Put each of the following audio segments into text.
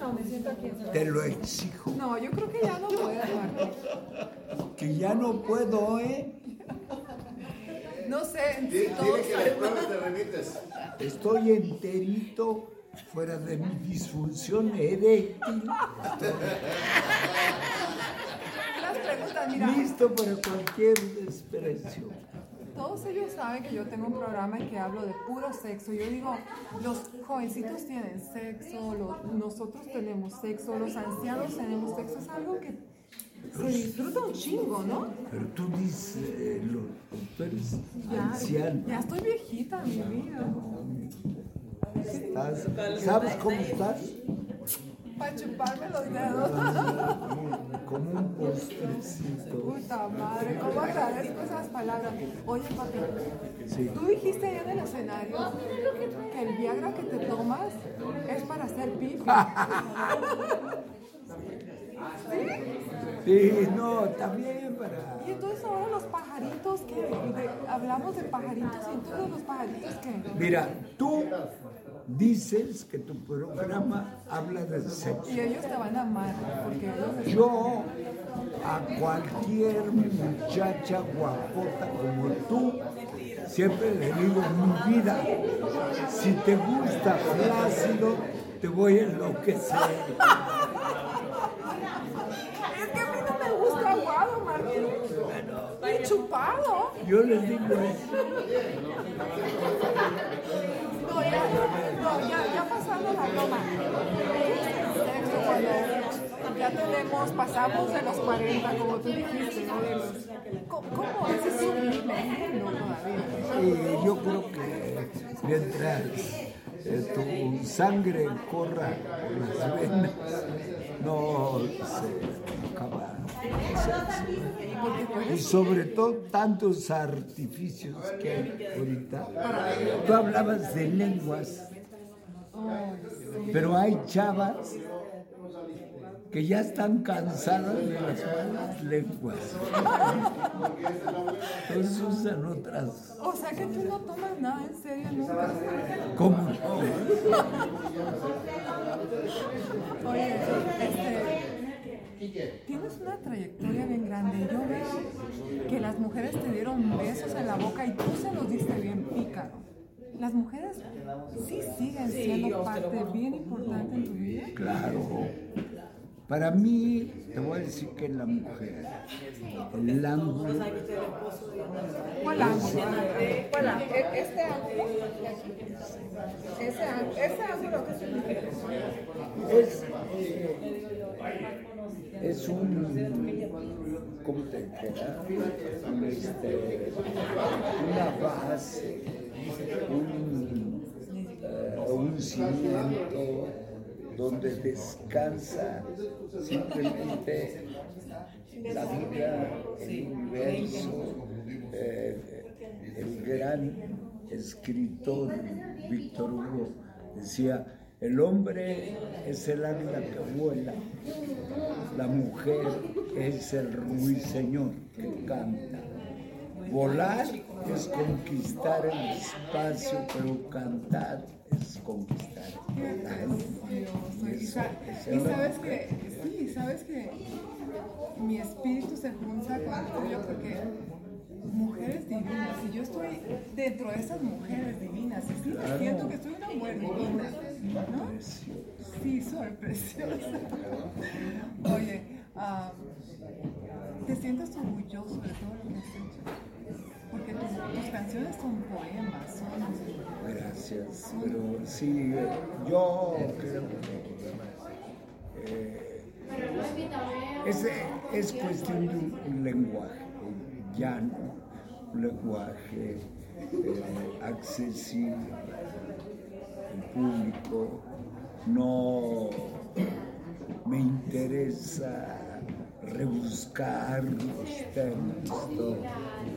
No, me siento aquí. Te lo exijo. No, yo creo que ya no puedo, Martín. Que ya no puedo, ¿eh? No sé, Dile que te remites. Estoy enterito fuera de mi disfunción eréctil. las preguntas, mira, Listo para cualquier desprecio. Todos ellos saben que yo tengo un programa en que hablo de puro sexo. Yo digo, los jovencitos tienen sexo, los- nosotros tenemos sexo, los ancianos tenemos sexo. Es algo que se disfruta un chingo, ¿no? Pero tú dices, eh, lo- tú eres Ya, anciano. ya estoy viejita, mi vida. Estás- ¿Sabes cómo estás? Para chuparme los dedos. Como un postrecito. Puta madre, ¿cómo agradezco esas palabras? Oye, papi, Sí. tú dijiste ahí en el escenario que el Viagra que te tomas es para hacer pipi. Sí, no, también para. Y entonces ahora los pajaritos, que hablamos de pajaritos y entonces los pajaritos que... Mira, tú dices que tu programa habla de sexo. Y ellos te van a amar, porque ellos... Yo a cualquier muchacha guapota como tú, siempre le digo mi vida, si te gusta flácido, te voy a enloquecer. Es que a mí no me gusta aguado, Martín. Y chupado. Yo les digo eso. No, ya, no, ya, la broma. Cuando ya tenemos, pasamos de los 40, como tú dijiste, ¿no? De los- ¿Cómo? No, todavía. Yo creo que mientras eh, tu sangre corra por las venas, no se acaba. Y sobre todo tantos artificios que hay ahorita. Tú hablabas de lenguas, pero hay chavas que ya están cansadas de las malas lenguas. Entonces usan otras. O sea que tú no tomas nada en serio nunca. ¿Cómo? Oye, este, tienes una trayectoria bien grande. Yo veo que las mujeres te dieron besos en la boca y tú se los diste bien pícaro. Las mujeres sí siguen siendo parte bien importante en tu vida. Claro. Para mí, te voy a decir que la mujer, el ángulo, ¿Cuál ángulo? ¿Cuál ángulo? ¿Este ángulo? ¿Ese ángulo? ¿Ese ángulo qué significa? es, es un, ¿cómo te dijera? Este, una base, un, eh, un cimiento donde descansa simplemente la vida, el universo, eh, el gran escritor Víctor Hugo decía, el hombre es el águila que vuela, la mujer es el ruiseñor que canta. Volar es conquistar el espacio, pero cantar es conquistar el aire. Y, sa- y sabes que, sí, sabes que mi espíritu se junta con el tuyo porque mujeres divinas, y yo estoy dentro de esas mujeres divinas, y sí, siento que soy una mujer divina, ¿no? Sí, soy preciosa. Oye, ah, ¿te sientes orgulloso de todo lo que has hecho? Porque tus, tus canciones son poemas, son... Gracias, pero sí, yo creo que eh, es, es cuestión de un, un lenguaje llano, un lenguaje eh, accesible al público. No me interesa rebuscar los temas.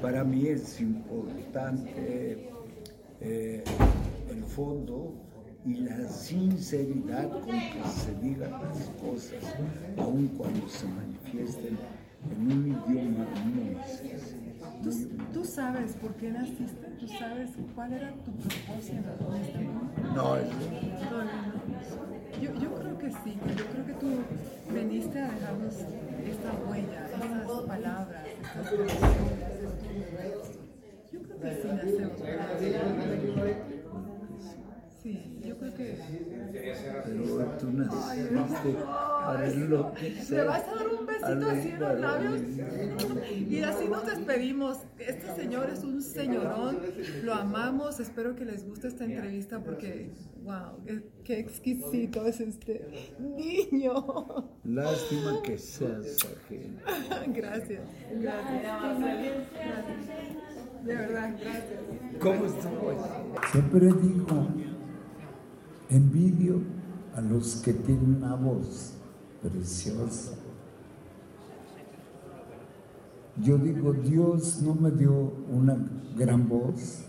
Para mí es importante eh, el fondo y la sinceridad con que se digan las cosas, aun cuando se manifiesten en un idioma ¿Tú, ¿Tú, sabes por qué naciste? ¿Tú sabes cuál era tu propósito en este mundo? No, eh. es... yo, yo creo que sí, yo creo que tú veniste a dejarnos esta huella, esas palabras, estas canciones. Yo creo que sí nacemos. Sí, yo creo que. Pero tú naciste ¿Me vas a dar un besito así en los labios? Y así nos despedimos. Este señor es un señorón, lo amamos. Espero que les guste esta entrevista porque, wow, qué exquisito es este niño. Lástima que seas ajeno. Gracias, gracias. De verdad, gracias. ¿Cómo estás? Siempre digo Envidio a los que tienen una voz preciosa. Yo digo, Dios no me dio una gran voz,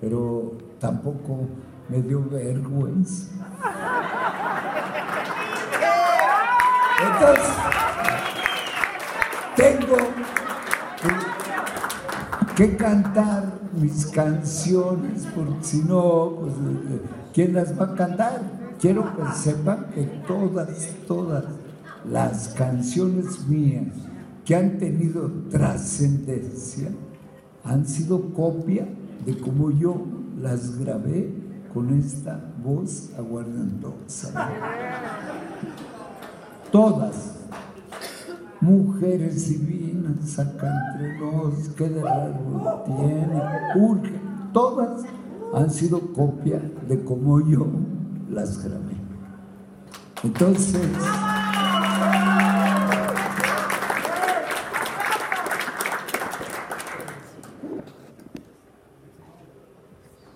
pero tampoco me dio vergüenza. Entonces, tengo que cantar mis canciones, porque si no, pues ¿Quién las va a cantar? Quiero que sepan que todas, todas las canciones mías que han tenido trascendencia han sido copia de cómo yo las grabé con esta voz aguardandosa. Todas. Mujeres divinas acá entre nos, que de largo tiene, urge, todas han sido copia de cómo yo las. Entonces,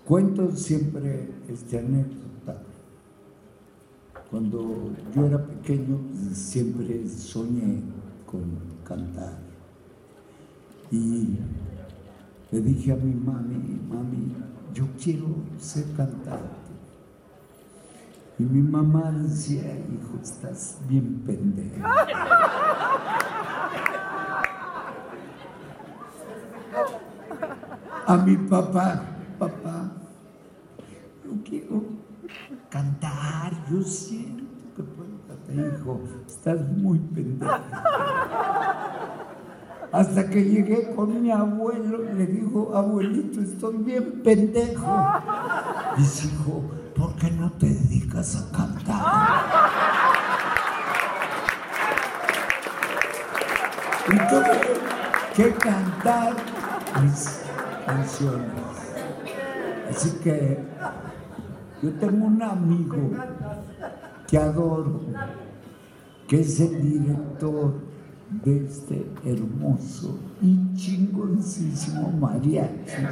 cuento siempre este anécdota. Cuando yo era pequeño, siempre soñé con cantar. Y le dije a mi mami, mami, yo quiero ser cantante. Y mi mamá decía, hijo, estás bien pendejo. A mi papá, papá, yo quiero cantar, yo siento que puedo cantar. Hijo, estás muy pendejo. Hasta que llegué con mi abuelo, le dijo, abuelito, estoy bien pendejo. Dice, hijo, ¿por qué no te dedicas a cantar? Y tuve que cantar mis canciones. Así que yo tengo un amigo que adoro, que es el director de este hermoso y chingoncísimo mariachi.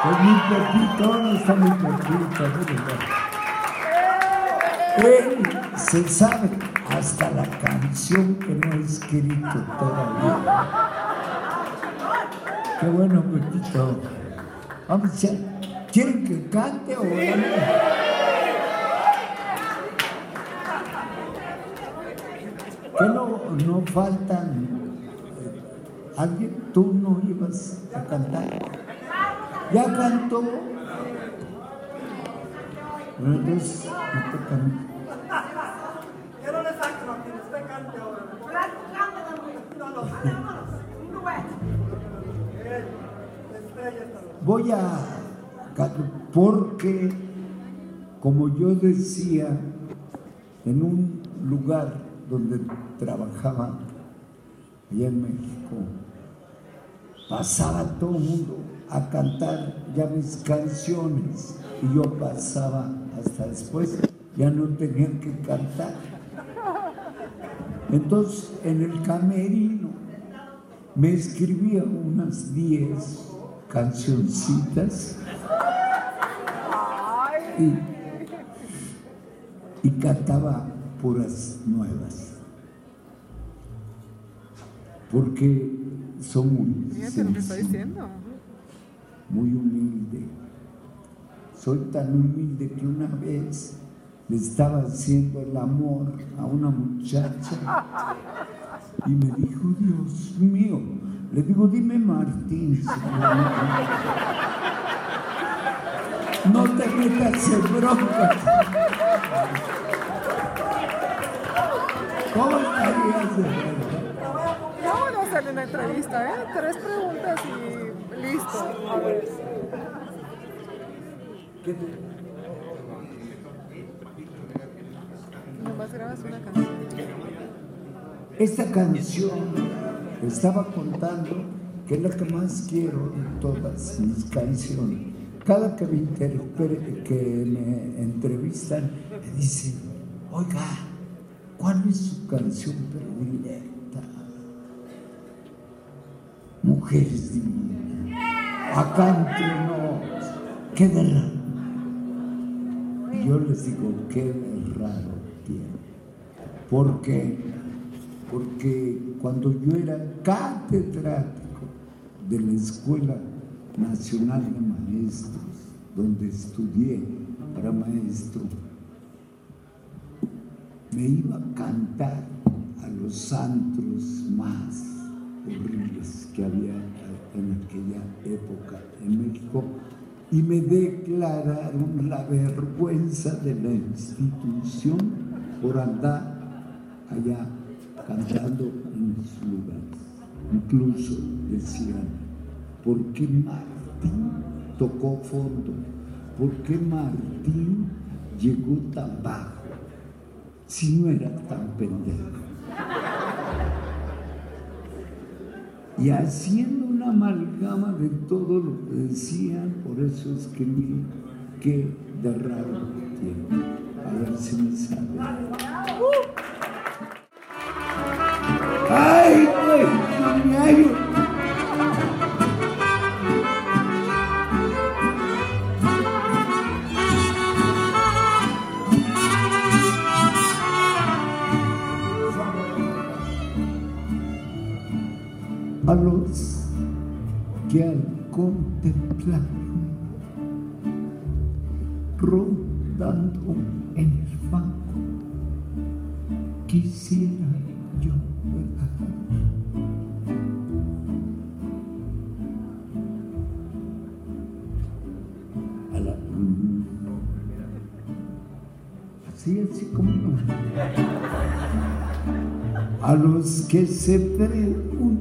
Pues mi Pepito, ¿dónde está mi Pepito? Él se sabe hasta la canción que no he escrito todavía. Qué bueno, Pepito. Vamos, ¿quieren que cante o ¿Qué no, no faltan? ¿Alguien? ¿Tú no ibas a cantar? ¿Ya cantó? entonces, no te canto. Yo no le saco, que usted cante ahora. Voy a, porque, como yo decía, en un lugar donde trabajaba allá en México, pasaba todo el mundo a cantar ya mis canciones y yo pasaba hasta después, ya no tenía que cantar. Entonces en el camerino me escribía unas 10 cancioncitas y, y cantaba puras nuevas. Porque son muy muy humilde. Soy tan humilde que una vez le estaba haciendo el amor a una muchacha y me dijo, Dios mío, le digo, dime Martín. No te metas en bronca. ¿Cómo estarías Vámonos en una entrevista, ¿eh? Tres preguntas y listo. A ver. Nomás grabas una canción. Esta canción estaba contando que es la que más quiero de todas mis canciones. Cada que me, que me entrevistan, me dicen, oiga, ¿cuál es su canción predilecta? Mujeres divinas, acá entre qué de raro. Yo les digo, qué de raro tiene. ¿Por qué? Porque cuando yo era catedrático de la Escuela Nacional de Maestros, donde estudié para maestro, me iba a cantar a los santos más horribles que había en aquella época en México y me declararon la vergüenza de la institución por andar allá cantando en los lugares. Incluso decían, ¿por qué Martín tocó fondo? ¿Por qué Martín llegó tan bajo? Si no era tan pendejo. Y haciendo una amalgama de todo lo que decían, por eso escribí que de raro tiene. A ver si me sabe. A los que al contemplar rodando en el banco quisiera yo ver a la así así como a los que se pregunten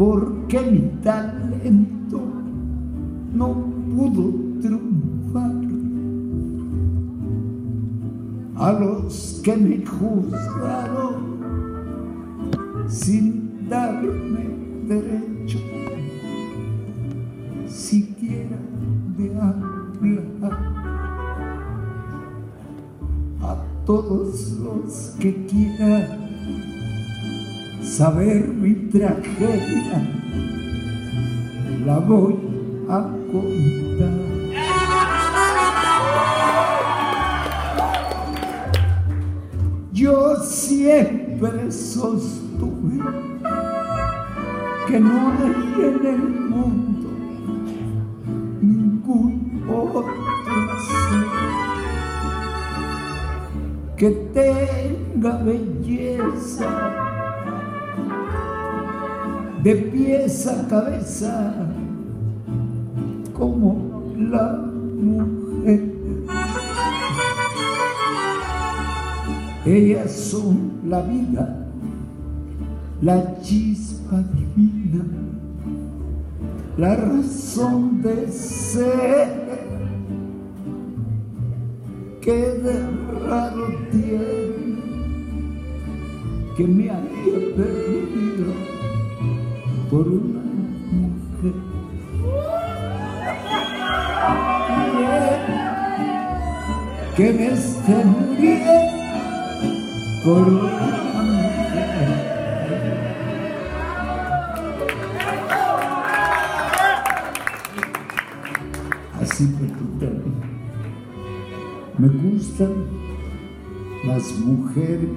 por qué mi talento no pudo triunfar. A los que me juzgaron sin darme derecho siquiera de hablar. A todos los que quieran saber mi tragedia, la voy a contar. Yo siempre sostuve que no hay en el mundo ningún otro que tenga belleza de pies a cabeza como la mujer. Ellas son la vida, la chispa divina, la razón de ser que de raro tiene que me haya perdido por una mujer. Que me esté muriendo por una mujer. Así que me gustan las mujeres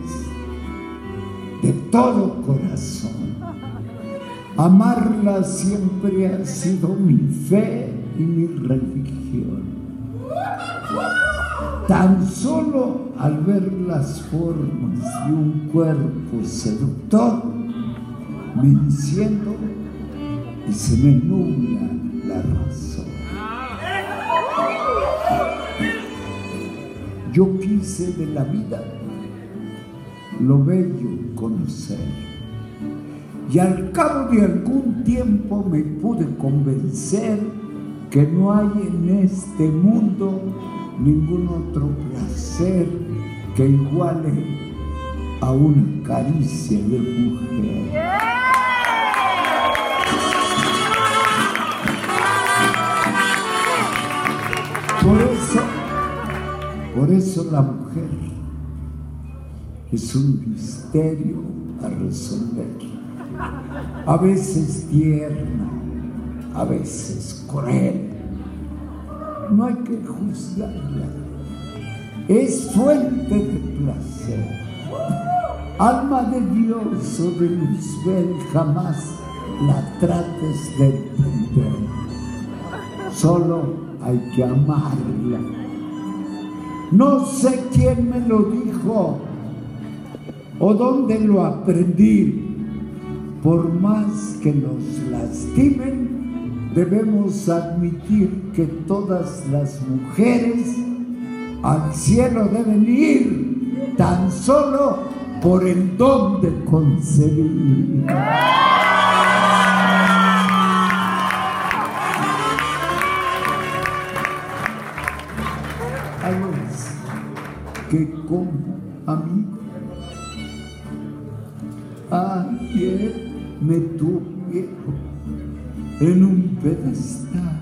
de todo corazón. Amarlas siempre ha sido mi fe y mi religión. Tan solo al ver las formas de un cuerpo seductor, me enciendo y se me nubla la razón. Yo quise de la vida lo bello conocer. Y al cabo de algún tiempo me pude convencer que no hay en este mundo ningún otro placer que iguale a una caricia de mujer. Por eso, por eso la mujer es un misterio a resolver. A veces tierna, a veces cruel. No hay que juzgarla. Es fuente de placer. Alma de Dios o de Luzbel, jamás la trates de entender. Solo hay que amarla. No sé quién me lo dijo o dónde lo aprendí. Por más que nos lastimen, debemos admitir que todas las mujeres al cielo deben ir tan solo por el don de concebir. A los que como amigo ayer me tuvieron en un pedestal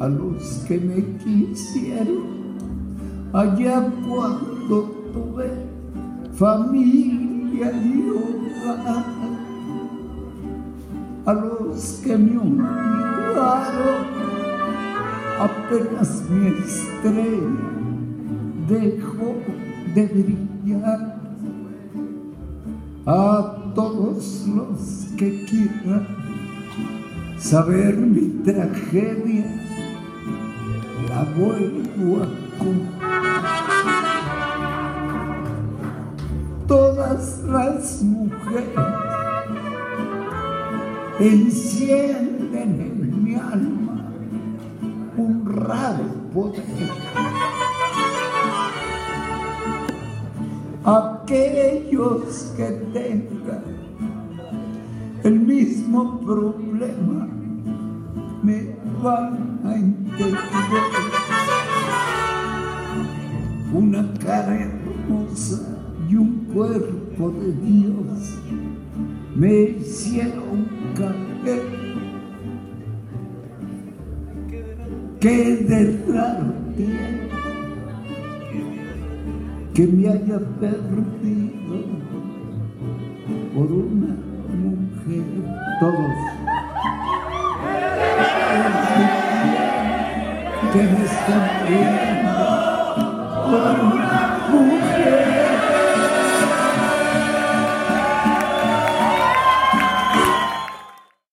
a los que me quisieron. Allá cuando tuve familia y hogar a los que me olvidaron apenas mi estrella dejó de brillar. A todos los que quieran saber mi tragedia, la vuelvo a contar. Todas las mujeres encienden en mi alma un raro poder. Aquellos que tengan el mismo problema me van a entender. Una cara hermosa y un cuerpo de Dios me hicieron caer. Qué de raro tiene que me haya perdido por una